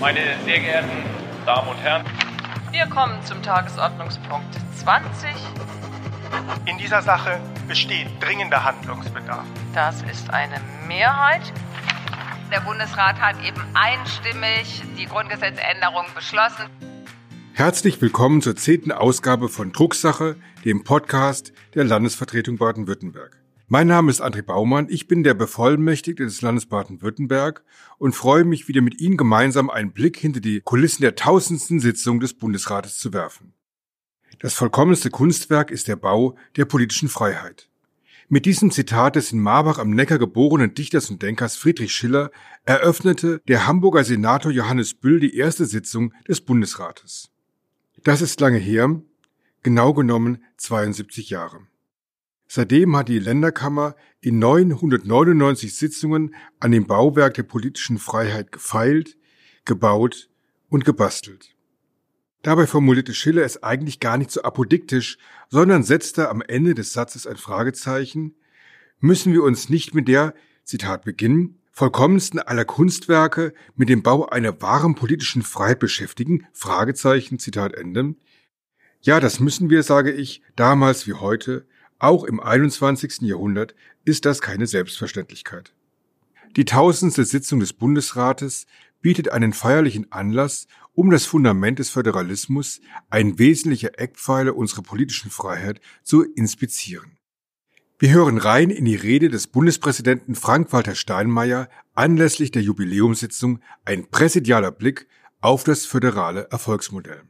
Meine sehr geehrten Damen und Herren, wir kommen zum Tagesordnungspunkt 20. In dieser Sache besteht dringender Handlungsbedarf. Das ist eine Mehrheit. Der Bundesrat hat eben einstimmig die Grundgesetzänderung beschlossen. Herzlich willkommen zur zehnten Ausgabe von Drucksache, dem Podcast der Landesvertretung Baden-Württemberg. Mein Name ist André Baumann, ich bin der Bevollmächtigte des Landes Baden-Württemberg und freue mich, wieder mit Ihnen gemeinsam einen Blick hinter die Kulissen der tausendsten Sitzung des Bundesrates zu werfen. Das vollkommenste Kunstwerk ist der Bau der politischen Freiheit. Mit diesem Zitat des in Marbach am Neckar geborenen Dichters und Denkers Friedrich Schiller eröffnete der Hamburger Senator Johannes Büll die erste Sitzung des Bundesrates. Das ist lange her, genau genommen 72 Jahre. Seitdem hat die Länderkammer in 999 Sitzungen an dem Bauwerk der politischen Freiheit gefeilt, gebaut und gebastelt. Dabei formulierte Schiller es eigentlich gar nicht so apodiktisch, sondern setzte am Ende des Satzes ein Fragezeichen. Müssen wir uns nicht mit der, Zitat Beginn, vollkommensten aller Kunstwerke mit dem Bau einer wahren politischen Freiheit beschäftigen? Fragezeichen, Zitat Ende. Ja, das müssen wir, sage ich, damals wie heute, auch im 21. Jahrhundert ist das keine Selbstverständlichkeit. Die tausendste Sitzung des Bundesrates bietet einen feierlichen Anlass, um das Fundament des Föderalismus, ein wesentlicher Eckpfeiler unserer politischen Freiheit, zu inspizieren. Wir hören rein in die Rede des Bundespräsidenten Frank-Walter Steinmeier anlässlich der Jubiläumssitzung ein präsidialer Blick auf das föderale Erfolgsmodell.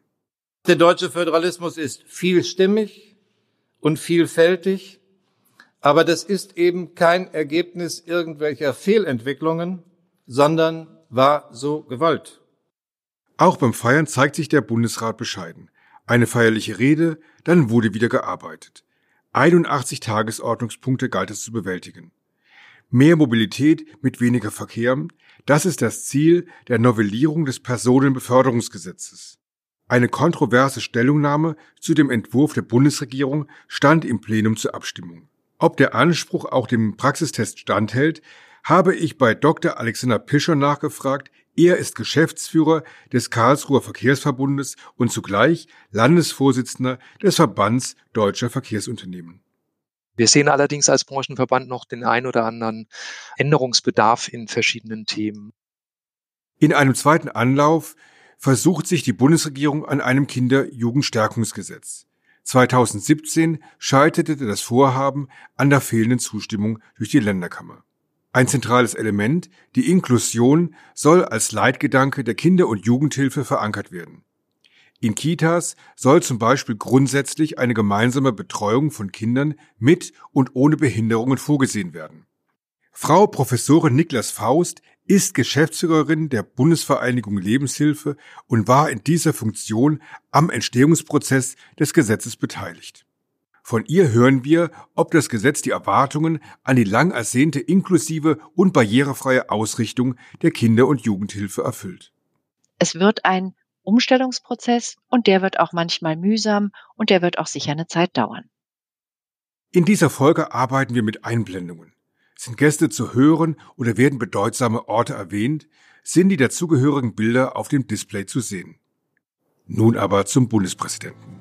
Der deutsche Föderalismus ist vielstimmig, und vielfältig, aber das ist eben kein Ergebnis irgendwelcher Fehlentwicklungen, sondern war so gewollt. Auch beim Feiern zeigt sich der Bundesrat bescheiden. Eine feierliche Rede, dann wurde wieder gearbeitet. 81 Tagesordnungspunkte galt es zu bewältigen. Mehr Mobilität mit weniger Verkehr, das ist das Ziel der Novellierung des Personenbeförderungsgesetzes. Eine kontroverse Stellungnahme zu dem Entwurf der Bundesregierung stand im Plenum zur Abstimmung. Ob der Anspruch auch dem Praxistest standhält, habe ich bei Dr. Alexander Pischer nachgefragt. Er ist Geschäftsführer des Karlsruher Verkehrsverbundes und zugleich Landesvorsitzender des Verbands Deutscher Verkehrsunternehmen. Wir sehen allerdings als Branchenverband noch den ein oder anderen Änderungsbedarf in verschiedenen Themen. In einem zweiten Anlauf versucht sich die Bundesregierung an einem Kinder-Jugendstärkungsgesetz. 2017 scheiterte das Vorhaben an der fehlenden Zustimmung durch die Länderkammer. Ein zentrales Element, die Inklusion, soll als Leitgedanke der Kinder- und Jugendhilfe verankert werden. In Kitas soll zum Beispiel grundsätzlich eine gemeinsame Betreuung von Kindern mit und ohne Behinderungen vorgesehen werden. Frau Professorin Niklas Faust ist Geschäftsführerin der Bundesvereinigung Lebenshilfe und war in dieser Funktion am Entstehungsprozess des Gesetzes beteiligt. Von ihr hören wir, ob das Gesetz die Erwartungen an die lang ersehnte inklusive und barrierefreie Ausrichtung der Kinder- und Jugendhilfe erfüllt. Es wird ein Umstellungsprozess und der wird auch manchmal mühsam und der wird auch sicher eine Zeit dauern. In dieser Folge arbeiten wir mit Einblendungen. Sind Gäste zu hören oder werden bedeutsame Orte erwähnt, sind die dazugehörigen Bilder auf dem Display zu sehen. Nun aber zum Bundespräsidenten.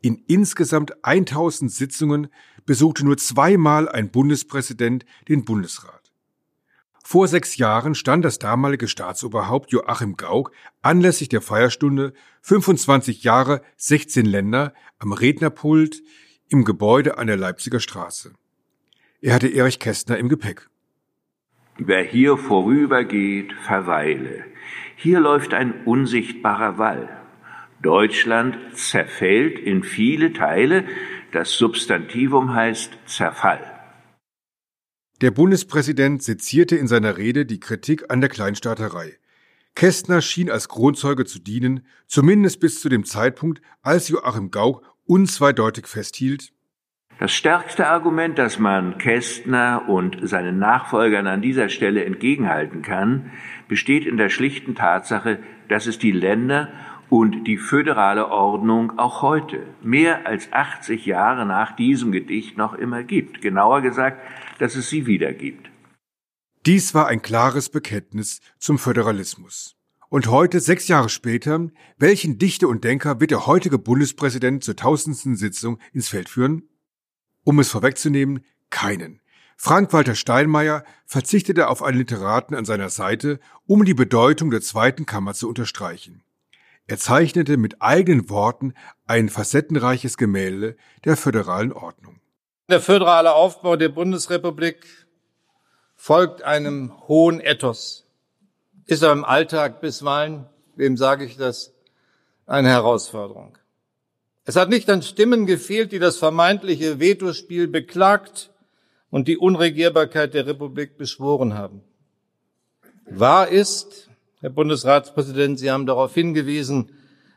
In insgesamt 1000 Sitzungen besuchte nur zweimal ein Bundespräsident den Bundesrat. Vor sechs Jahren stand das damalige Staatsoberhaupt Joachim Gauck anlässlich der Feierstunde 25 Jahre 16 Länder am Rednerpult im Gebäude an der Leipziger Straße. Er hatte Erich Kästner im Gepäck. Wer hier vorübergeht, verweile. Hier läuft ein unsichtbarer Wall. Deutschland zerfällt in viele Teile. Das Substantivum heißt Zerfall. Der Bundespräsident sezierte in seiner Rede die Kritik an der Kleinstaaterei. Kästner schien als Kronzeuge zu dienen, zumindest bis zu dem Zeitpunkt, als Joachim Gauck unzweideutig festhielt. Das stärkste Argument, das man Kästner und seinen Nachfolgern an dieser Stelle entgegenhalten kann, besteht in der schlichten Tatsache, dass es die Länder und die föderale Ordnung auch heute, mehr als 80 Jahre nach diesem Gedicht, noch immer gibt. Genauer gesagt, dass es sie wieder gibt. Dies war ein klares Bekenntnis zum Föderalismus. Und heute, sechs Jahre später, welchen Dichter und Denker wird der heutige Bundespräsident zur tausendsten Sitzung ins Feld führen? Um es vorwegzunehmen, keinen. Frank-Walter Steinmeier verzichtete auf einen Literaten an seiner Seite, um die Bedeutung der zweiten Kammer zu unterstreichen. Er zeichnete mit eigenen Worten ein facettenreiches Gemälde der föderalen Ordnung. Der föderale Aufbau der Bundesrepublik folgt einem hohen Ethos. Ist er im Alltag bisweilen, wem sage ich das, eine Herausforderung. Es hat nicht an Stimmen gefehlt, die das vermeintliche Vetospiel beklagt und die Unregierbarkeit der Republik beschworen haben. Wahr ist, Herr Bundesratspräsident, Sie haben darauf hingewiesen,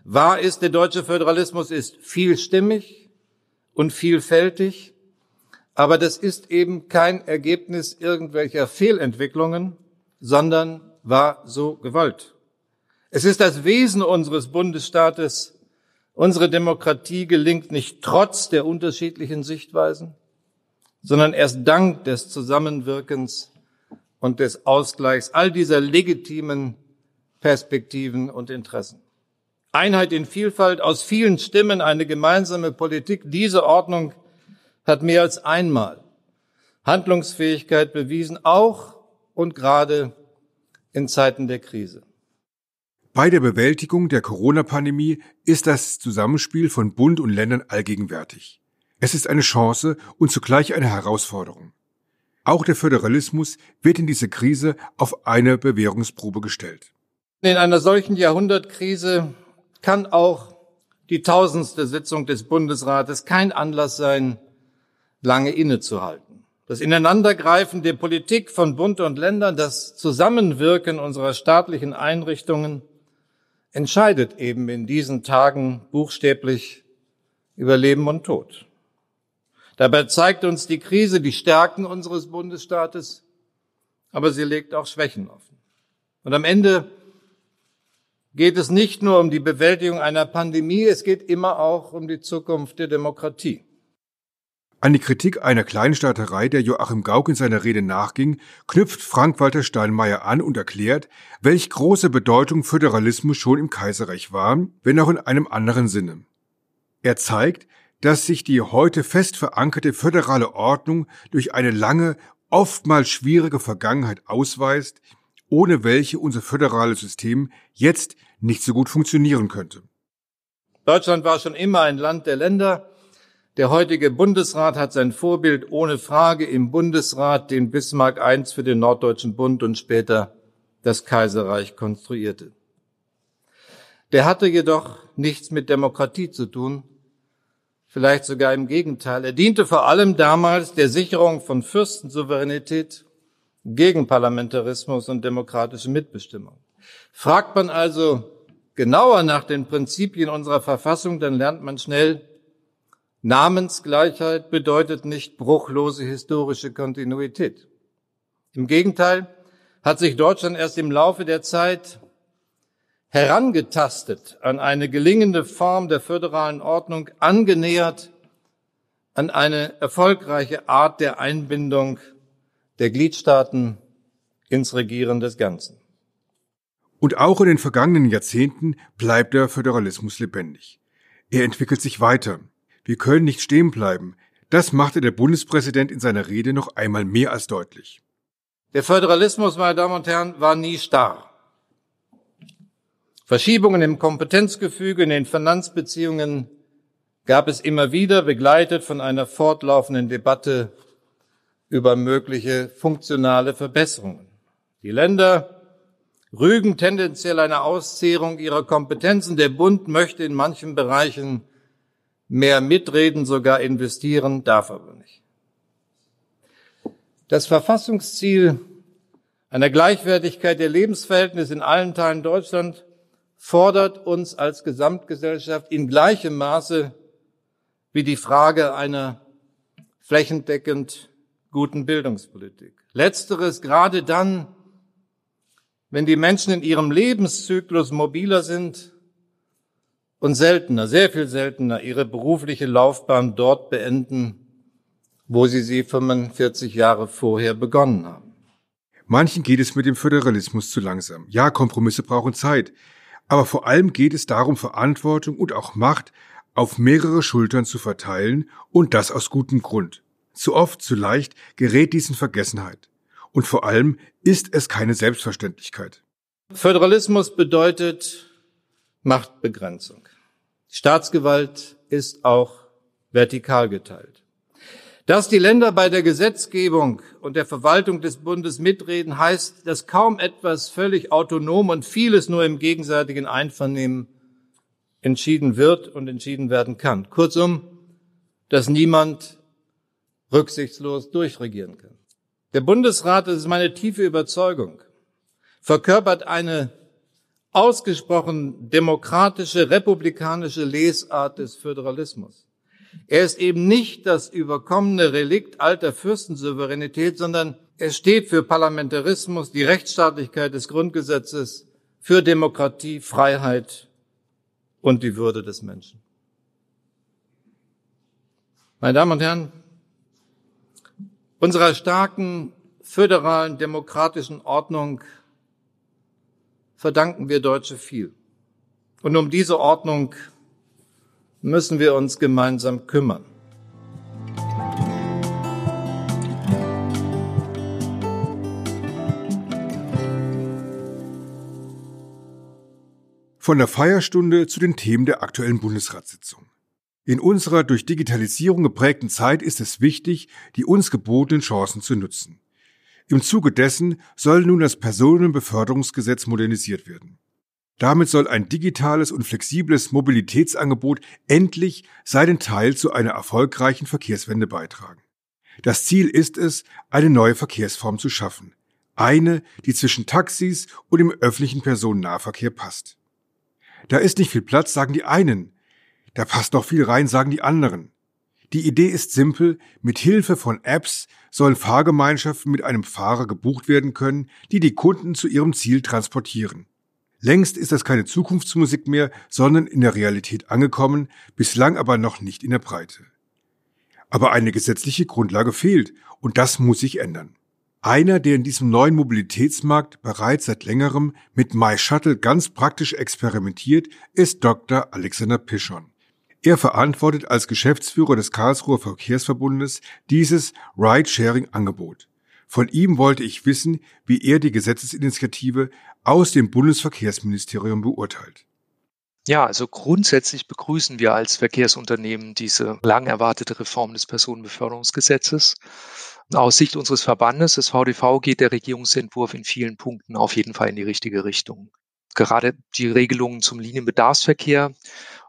wahr ist, der deutsche Föderalismus ist vielstimmig und vielfältig, aber das ist eben kein Ergebnis irgendwelcher Fehlentwicklungen, sondern war so gewollt. Es ist das Wesen unseres Bundesstaates. Unsere Demokratie gelingt nicht trotz der unterschiedlichen Sichtweisen, sondern erst dank des Zusammenwirkens und des Ausgleichs all dieser legitimen Perspektiven und Interessen. Einheit in Vielfalt, aus vielen Stimmen eine gemeinsame Politik. Diese Ordnung hat mehr als einmal Handlungsfähigkeit bewiesen, auch und gerade in Zeiten der Krise. Bei der Bewältigung der Corona-Pandemie ist das Zusammenspiel von Bund und Ländern allgegenwärtig. Es ist eine Chance und zugleich eine Herausforderung. Auch der Föderalismus wird in diese Krise auf eine Bewährungsprobe gestellt. In einer solchen Jahrhundertkrise kann auch die tausendste Sitzung des Bundesrates kein Anlass sein, lange innezuhalten. Das Ineinandergreifen der Politik von Bund und Ländern, das Zusammenwirken unserer staatlichen Einrichtungen entscheidet eben in diesen Tagen buchstäblich über Leben und Tod. Dabei zeigt uns die Krise die Stärken unseres Bundesstaates, aber sie legt auch Schwächen offen. Und am Ende geht es nicht nur um die Bewältigung einer Pandemie, es geht immer auch um die Zukunft der Demokratie. An die Kritik einer Kleinstaaterei, der Joachim Gauck in seiner Rede nachging, knüpft Frank-Walter Steinmeier an und erklärt, welch große Bedeutung Föderalismus schon im Kaiserreich war, wenn auch in einem anderen Sinne. Er zeigt, dass sich die heute fest verankerte föderale Ordnung durch eine lange, oftmals schwierige Vergangenheit ausweist, ohne welche unser föderales System jetzt nicht so gut funktionieren könnte. Deutschland war schon immer ein Land der Länder. Der heutige Bundesrat hat sein Vorbild ohne Frage im Bundesrat, den Bismarck I für den Norddeutschen Bund und später das Kaiserreich konstruierte. Der hatte jedoch nichts mit Demokratie zu tun, vielleicht sogar im Gegenteil. Er diente vor allem damals der Sicherung von Fürstensouveränität gegen Parlamentarismus und demokratische Mitbestimmung. Fragt man also genauer nach den Prinzipien unserer Verfassung, dann lernt man schnell, Namensgleichheit bedeutet nicht bruchlose historische Kontinuität. Im Gegenteil hat sich Deutschland erst im Laufe der Zeit herangetastet an eine gelingende Form der föderalen Ordnung, angenähert an eine erfolgreiche Art der Einbindung der Gliedstaaten ins Regieren des Ganzen. Und auch in den vergangenen Jahrzehnten bleibt der Föderalismus lebendig. Er entwickelt sich weiter. Wir können nicht stehen bleiben. Das machte der Bundespräsident in seiner Rede noch einmal mehr als deutlich. Der Föderalismus, meine Damen und Herren, war nie starr. Verschiebungen im Kompetenzgefüge, in den Finanzbeziehungen gab es immer wieder, begleitet von einer fortlaufenden Debatte über mögliche funktionale Verbesserungen. Die Länder rügen tendenziell eine Auszehrung ihrer Kompetenzen. Der Bund möchte in manchen Bereichen mehr mitreden, sogar investieren, darf aber nicht. Das Verfassungsziel einer Gleichwertigkeit der Lebensverhältnisse in allen Teilen Deutschland fordert uns als Gesamtgesellschaft in gleichem Maße wie die Frage einer flächendeckend guten Bildungspolitik. Letzteres gerade dann, wenn die Menschen in ihrem Lebenszyklus mobiler sind und seltener, sehr viel seltener ihre berufliche Laufbahn dort beenden, wo sie sie 45 Jahre vorher begonnen haben. Manchen geht es mit dem Föderalismus zu langsam. Ja, Kompromisse brauchen Zeit. Aber vor allem geht es darum, Verantwortung und auch Macht auf mehrere Schultern zu verteilen und das aus gutem Grund. Zu oft, zu leicht gerät dies in Vergessenheit. Und vor allem ist es keine Selbstverständlichkeit. Föderalismus bedeutet Machtbegrenzung. Staatsgewalt ist auch vertikal geteilt. Dass die Länder bei der Gesetzgebung und der Verwaltung des Bundes mitreden, heißt, dass kaum etwas völlig autonom und vieles nur im gegenseitigen Einvernehmen entschieden wird und entschieden werden kann. Kurzum, dass niemand rücksichtslos durchregieren kann. Der Bundesrat, das ist meine tiefe Überzeugung, verkörpert eine ausgesprochen demokratische, republikanische Lesart des Föderalismus. Er ist eben nicht das überkommene Relikt alter Fürstensouveränität, sondern er steht für Parlamentarismus, die Rechtsstaatlichkeit des Grundgesetzes, für Demokratie, Freiheit und die Würde des Menschen. Meine Damen und Herren, unserer starken föderalen demokratischen Ordnung verdanken wir Deutsche viel. Und um diese Ordnung müssen wir uns gemeinsam kümmern. Von der Feierstunde zu den Themen der aktuellen Bundesratssitzung. In unserer durch Digitalisierung geprägten Zeit ist es wichtig, die uns gebotenen Chancen zu nutzen. Im Zuge dessen soll nun das Personenbeförderungsgesetz modernisiert werden. Damit soll ein digitales und flexibles Mobilitätsangebot endlich seinen Teil zu einer erfolgreichen Verkehrswende beitragen. Das Ziel ist es, eine neue Verkehrsform zu schaffen. Eine, die zwischen Taxis und dem öffentlichen Personennahverkehr passt. Da ist nicht viel Platz, sagen die einen. Da passt noch viel rein, sagen die anderen. Die Idee ist simpel. Mit Hilfe von Apps sollen Fahrgemeinschaften mit einem Fahrer gebucht werden können, die die Kunden zu ihrem Ziel transportieren. Längst ist das keine Zukunftsmusik mehr, sondern in der Realität angekommen, bislang aber noch nicht in der Breite. Aber eine gesetzliche Grundlage fehlt und das muss sich ändern. Einer, der in diesem neuen Mobilitätsmarkt bereits seit längerem mit MyShuttle ganz praktisch experimentiert, ist Dr. Alexander Pischon. Er verantwortet als Geschäftsführer des Karlsruher Verkehrsverbundes dieses Ride-Sharing-Angebot. Von ihm wollte ich wissen, wie er die Gesetzesinitiative aus dem Bundesverkehrsministerium beurteilt. Ja, also grundsätzlich begrüßen wir als Verkehrsunternehmen diese lang erwartete Reform des Personenbeförderungsgesetzes. Aus Sicht unseres Verbandes, des VDV, geht der Regierungsentwurf in vielen Punkten auf jeden Fall in die richtige Richtung. Gerade die Regelungen zum Linienbedarfsverkehr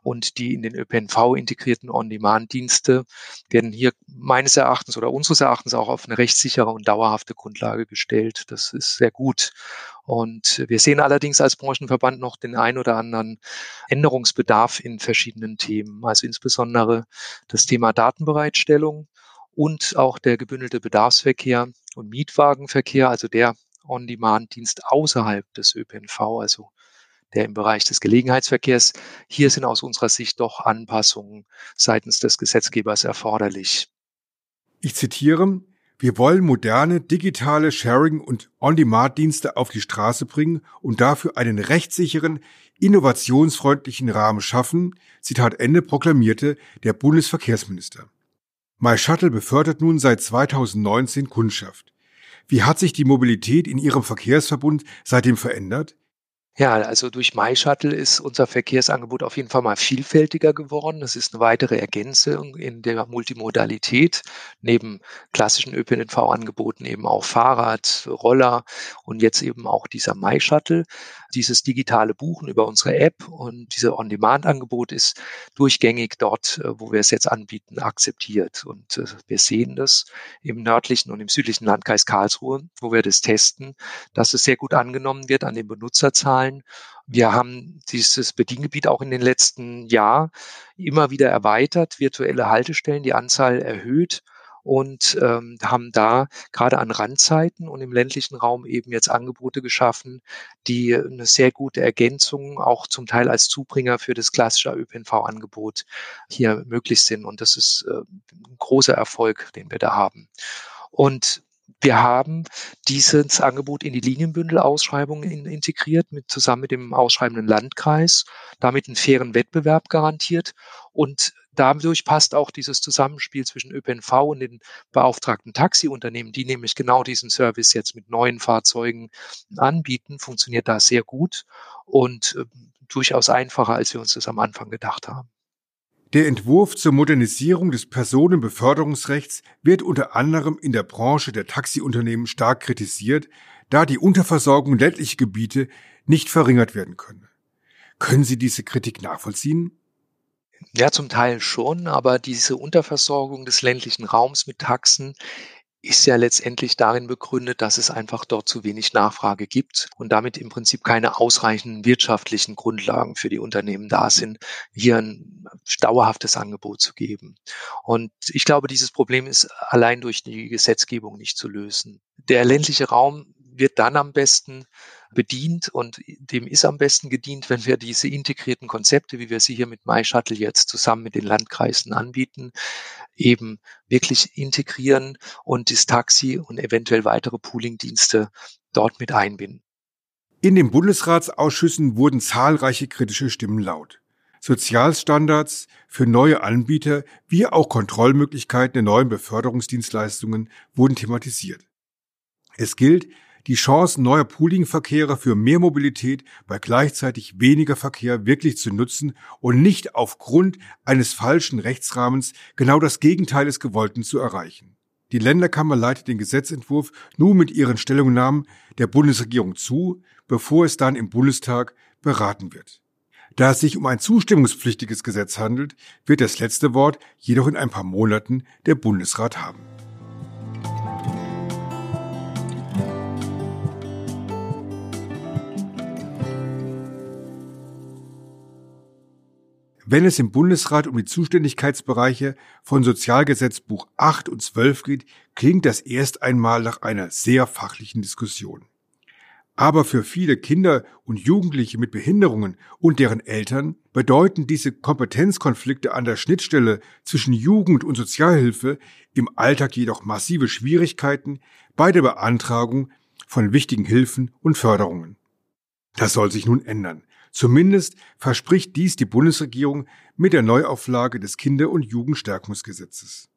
und die in den ÖPNV integrierten On-Demand-Dienste werden hier meines Erachtens oder unseres Erachtens auch auf eine rechtssichere und dauerhafte Grundlage gestellt. Das ist sehr gut. Und wir sehen allerdings als Branchenverband noch den ein oder anderen Änderungsbedarf in verschiedenen Themen. Also insbesondere das Thema Datenbereitstellung und auch der gebündelte Bedarfsverkehr und Mietwagenverkehr, also der On-Demand-Dienst außerhalb des ÖPNV, also der im Bereich des Gelegenheitsverkehrs. Hier sind aus unserer Sicht doch Anpassungen seitens des Gesetzgebers erforderlich. Ich zitiere, wir wollen moderne digitale Sharing- und On-Demand-Dienste auf die Straße bringen und dafür einen rechtssicheren, innovationsfreundlichen Rahmen schaffen, Zitat Ende proklamierte der Bundesverkehrsminister. MyShuttle befördert nun seit 2019 Kundschaft. Wie hat sich die Mobilität in Ihrem Verkehrsverbund seitdem verändert? Ja, also durch MyShuttle ist unser Verkehrsangebot auf jeden Fall mal vielfältiger geworden. Es ist eine weitere Ergänzung in der Multimodalität. Neben klassischen ÖPNV-Angeboten eben auch Fahrrad, Roller und jetzt eben auch dieser MyShuttle. Dieses digitale Buchen über unsere App und diese On-Demand-Angebot ist durchgängig dort, äh, wo wir es jetzt anbieten, akzeptiert. Und äh, wir sehen das im nördlichen und im südlichen Landkreis Karlsruhe, wo wir das testen, dass es sehr gut angenommen wird an den Benutzerzahlen Zahlen. Wir haben dieses Bediengebiet auch in den letzten Jahren immer wieder erweitert, virtuelle Haltestellen, die Anzahl erhöht und ähm, haben da gerade an Randzeiten und im ländlichen Raum eben jetzt Angebote geschaffen, die eine sehr gute Ergänzung auch zum Teil als Zubringer für das klassische ÖPNV-Angebot hier möglich sind. Und das ist äh, ein großer Erfolg, den wir da haben. Und wir haben dieses Angebot in die Linienbündelausschreibung in, integriert, mit, zusammen mit dem ausschreibenden Landkreis, damit einen fairen Wettbewerb garantiert. Und dadurch passt auch dieses Zusammenspiel zwischen ÖPNV und den beauftragten Taxiunternehmen, die nämlich genau diesen Service jetzt mit neuen Fahrzeugen anbieten, funktioniert da sehr gut und äh, durchaus einfacher, als wir uns das am Anfang gedacht haben. Der Entwurf zur Modernisierung des Personenbeförderungsrechts wird unter anderem in der Branche der Taxiunternehmen stark kritisiert, da die Unterversorgung ländlicher Gebiete nicht verringert werden könne. Können Sie diese Kritik nachvollziehen? Ja, zum Teil schon, aber diese Unterversorgung des ländlichen Raums mit Taxen ist ja letztendlich darin begründet, dass es einfach dort zu wenig Nachfrage gibt und damit im Prinzip keine ausreichenden wirtschaftlichen Grundlagen für die Unternehmen da sind, hier ein dauerhaftes Angebot zu geben. Und ich glaube, dieses Problem ist allein durch die Gesetzgebung nicht zu lösen. Der ländliche Raum wird dann am besten bedient und dem ist am besten gedient, wenn wir diese integrierten Konzepte, wie wir sie hier mit MyShuttle jetzt zusammen mit den Landkreisen anbieten, eben wirklich integrieren und das Taxi und eventuell weitere Poolingdienste dort mit einbinden. In den Bundesratsausschüssen wurden zahlreiche kritische Stimmen laut. Sozialstandards für neue Anbieter wie auch Kontrollmöglichkeiten der neuen Beförderungsdienstleistungen wurden thematisiert. Es gilt, die Chancen neuer Poolingverkehre für mehr Mobilität bei gleichzeitig weniger Verkehr wirklich zu nutzen und nicht aufgrund eines falschen Rechtsrahmens genau das Gegenteil des Gewollten zu erreichen. Die Länderkammer leitet den Gesetzentwurf nun mit ihren Stellungnahmen der Bundesregierung zu, bevor es dann im Bundestag beraten wird. Da es sich um ein zustimmungspflichtiges Gesetz handelt, wird das letzte Wort jedoch in ein paar Monaten der Bundesrat haben. Wenn es im Bundesrat um die Zuständigkeitsbereiche von Sozialgesetzbuch 8 und 12 geht, klingt das erst einmal nach einer sehr fachlichen Diskussion. Aber für viele Kinder und Jugendliche mit Behinderungen und deren Eltern bedeuten diese Kompetenzkonflikte an der Schnittstelle zwischen Jugend und Sozialhilfe im Alltag jedoch massive Schwierigkeiten bei der Beantragung von wichtigen Hilfen und Förderungen. Das soll sich nun ändern. Zumindest verspricht dies die Bundesregierung mit der Neuauflage des Kinder- und Jugendstärkungsgesetzes.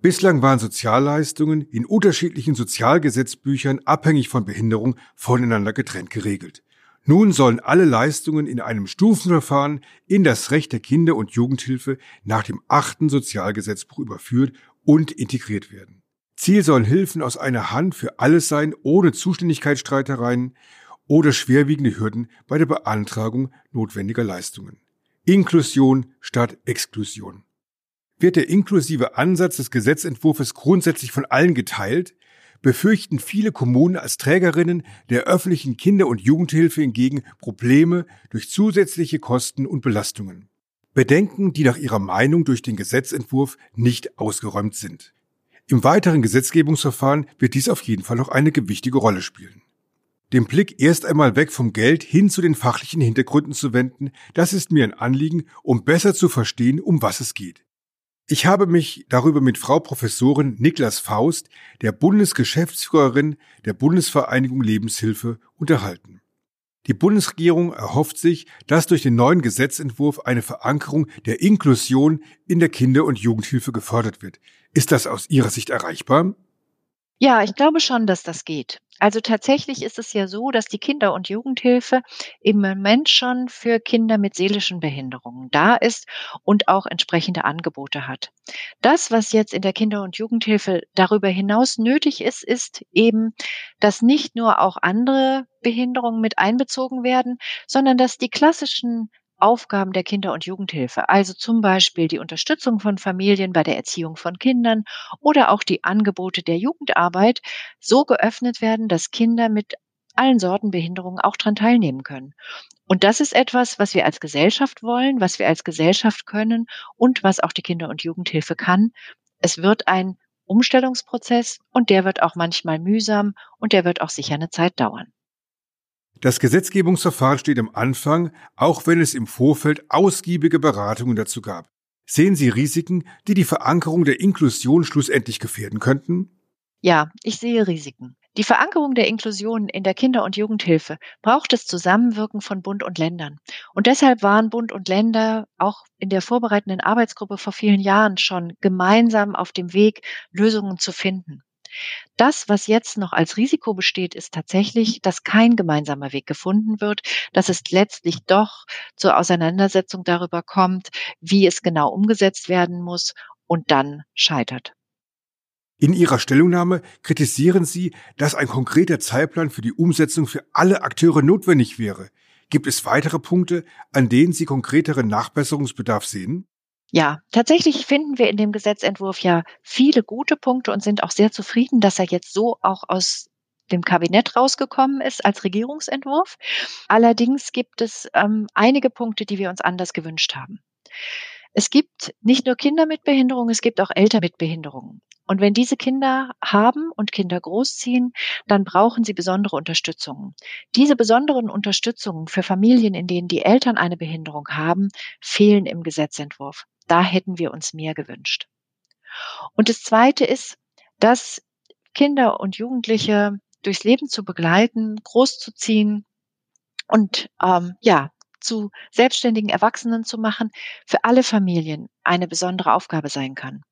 Bislang waren Sozialleistungen in unterschiedlichen Sozialgesetzbüchern abhängig von Behinderung voneinander getrennt geregelt. Nun sollen alle Leistungen in einem Stufenverfahren in das Recht der Kinder- und Jugendhilfe nach dem achten Sozialgesetzbuch überführt und integriert werden. Ziel sollen Hilfen aus einer Hand für alles sein, ohne Zuständigkeitsstreitereien oder schwerwiegende Hürden bei der Beantragung notwendiger Leistungen. Inklusion statt Exklusion. Wird der inklusive Ansatz des Gesetzentwurfs grundsätzlich von allen geteilt, befürchten viele Kommunen als Trägerinnen der öffentlichen Kinder- und Jugendhilfe hingegen Probleme durch zusätzliche Kosten und Belastungen. Bedenken, die nach ihrer Meinung durch den Gesetzentwurf nicht ausgeräumt sind. Im weiteren Gesetzgebungsverfahren wird dies auf jeden Fall noch eine gewichtige Rolle spielen den Blick erst einmal weg vom Geld hin zu den fachlichen Hintergründen zu wenden, das ist mir ein Anliegen, um besser zu verstehen, um was es geht. Ich habe mich darüber mit Frau Professorin Niklas Faust, der Bundesgeschäftsführerin der Bundesvereinigung Lebenshilfe, unterhalten. Die Bundesregierung erhofft sich, dass durch den neuen Gesetzentwurf eine Verankerung der Inklusion in der Kinder- und Jugendhilfe gefördert wird. Ist das aus Ihrer Sicht erreichbar? Ja, ich glaube schon, dass das geht. Also tatsächlich ist es ja so, dass die Kinder- und Jugendhilfe im Moment schon für Kinder mit seelischen Behinderungen da ist und auch entsprechende Angebote hat. Das, was jetzt in der Kinder- und Jugendhilfe darüber hinaus nötig ist, ist eben, dass nicht nur auch andere Behinderungen mit einbezogen werden, sondern dass die klassischen Aufgaben der Kinder- und Jugendhilfe, also zum Beispiel die Unterstützung von Familien bei der Erziehung von Kindern oder auch die Angebote der Jugendarbeit, so geöffnet werden, dass Kinder mit allen Sorten Behinderungen auch daran teilnehmen können. Und das ist etwas, was wir als Gesellschaft wollen, was wir als Gesellschaft können und was auch die Kinder- und Jugendhilfe kann. Es wird ein Umstellungsprozess und der wird auch manchmal mühsam und der wird auch sicher eine Zeit dauern. Das Gesetzgebungsverfahren steht am Anfang, auch wenn es im Vorfeld ausgiebige Beratungen dazu gab. Sehen Sie Risiken, die die Verankerung der Inklusion schlussendlich gefährden könnten? Ja, ich sehe Risiken. Die Verankerung der Inklusion in der Kinder- und Jugendhilfe braucht das Zusammenwirken von Bund und Ländern. Und deshalb waren Bund und Länder auch in der vorbereitenden Arbeitsgruppe vor vielen Jahren schon gemeinsam auf dem Weg, Lösungen zu finden. Das, was jetzt noch als Risiko besteht, ist tatsächlich, dass kein gemeinsamer Weg gefunden wird, dass es letztlich doch zur Auseinandersetzung darüber kommt, wie es genau umgesetzt werden muss und dann scheitert. In Ihrer Stellungnahme kritisieren Sie, dass ein konkreter Zeitplan für die Umsetzung für alle Akteure notwendig wäre. Gibt es weitere Punkte, an denen Sie konkreteren Nachbesserungsbedarf sehen? Ja, tatsächlich finden wir in dem Gesetzentwurf ja viele gute Punkte und sind auch sehr zufrieden, dass er jetzt so auch aus dem Kabinett rausgekommen ist als Regierungsentwurf. Allerdings gibt es ähm, einige Punkte, die wir uns anders gewünscht haben. Es gibt nicht nur Kinder mit Behinderung, es gibt auch Eltern mit Behinderungen. Und wenn diese Kinder haben und Kinder großziehen, dann brauchen sie besondere Unterstützung. Diese besonderen Unterstützungen für Familien, in denen die Eltern eine Behinderung haben, fehlen im Gesetzentwurf. Da hätten wir uns mehr gewünscht. Und das Zweite ist, dass Kinder und Jugendliche durchs Leben zu begleiten, großzuziehen und ähm, ja zu selbstständigen Erwachsenen zu machen, für alle Familien eine besondere Aufgabe sein kann.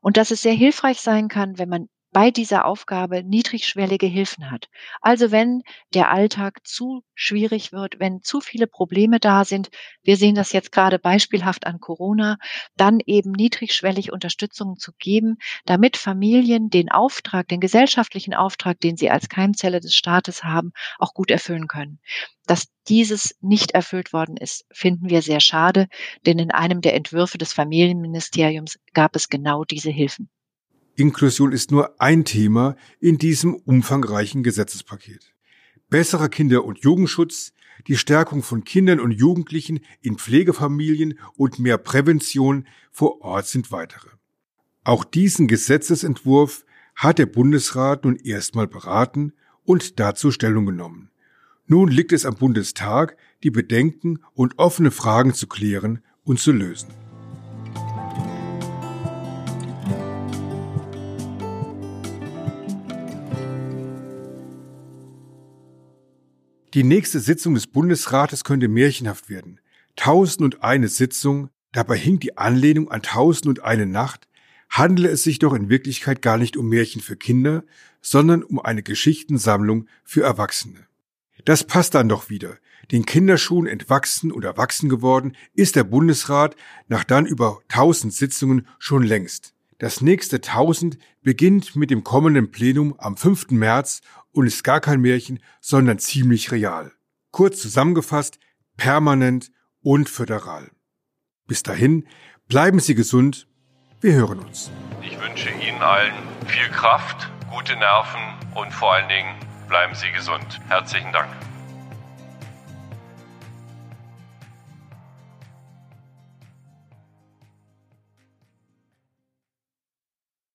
Und dass es sehr hilfreich sein kann, wenn man bei dieser Aufgabe niedrigschwellige Hilfen hat. Also wenn der Alltag zu schwierig wird, wenn zu viele Probleme da sind, wir sehen das jetzt gerade beispielhaft an Corona, dann eben niedrigschwellig Unterstützung zu geben, damit Familien den Auftrag, den gesellschaftlichen Auftrag, den sie als Keimzelle des Staates haben, auch gut erfüllen können. Dass dieses nicht erfüllt worden ist, finden wir sehr schade, denn in einem der Entwürfe des Familienministeriums gab es genau diese Hilfen. Inklusion ist nur ein Thema in diesem umfangreichen Gesetzespaket. Besserer Kinder- und Jugendschutz, die Stärkung von Kindern und Jugendlichen in Pflegefamilien und mehr Prävention vor Ort sind weitere. Auch diesen Gesetzesentwurf hat der Bundesrat nun erstmal beraten und dazu Stellung genommen. Nun liegt es am Bundestag, die Bedenken und offene Fragen zu klären und zu lösen. Die nächste Sitzung des Bundesrates könnte märchenhaft werden. Tausend und eine Sitzung, dabei hinkt die Anlehnung an Tausend und eine Nacht, handele es sich doch in Wirklichkeit gar nicht um Märchen für Kinder, sondern um eine Geschichtensammlung für Erwachsene. Das passt dann doch wieder. Den Kinderschuhen entwachsen und erwachsen geworden ist der Bundesrat nach dann über tausend Sitzungen schon längst. Das nächste tausend beginnt mit dem kommenden Plenum am 5. März und ist gar kein Märchen, sondern ziemlich real. Kurz zusammengefasst, permanent und föderal. Bis dahin, bleiben Sie gesund, wir hören uns. Ich wünsche Ihnen allen viel Kraft, gute Nerven und vor allen Dingen bleiben Sie gesund. Herzlichen Dank.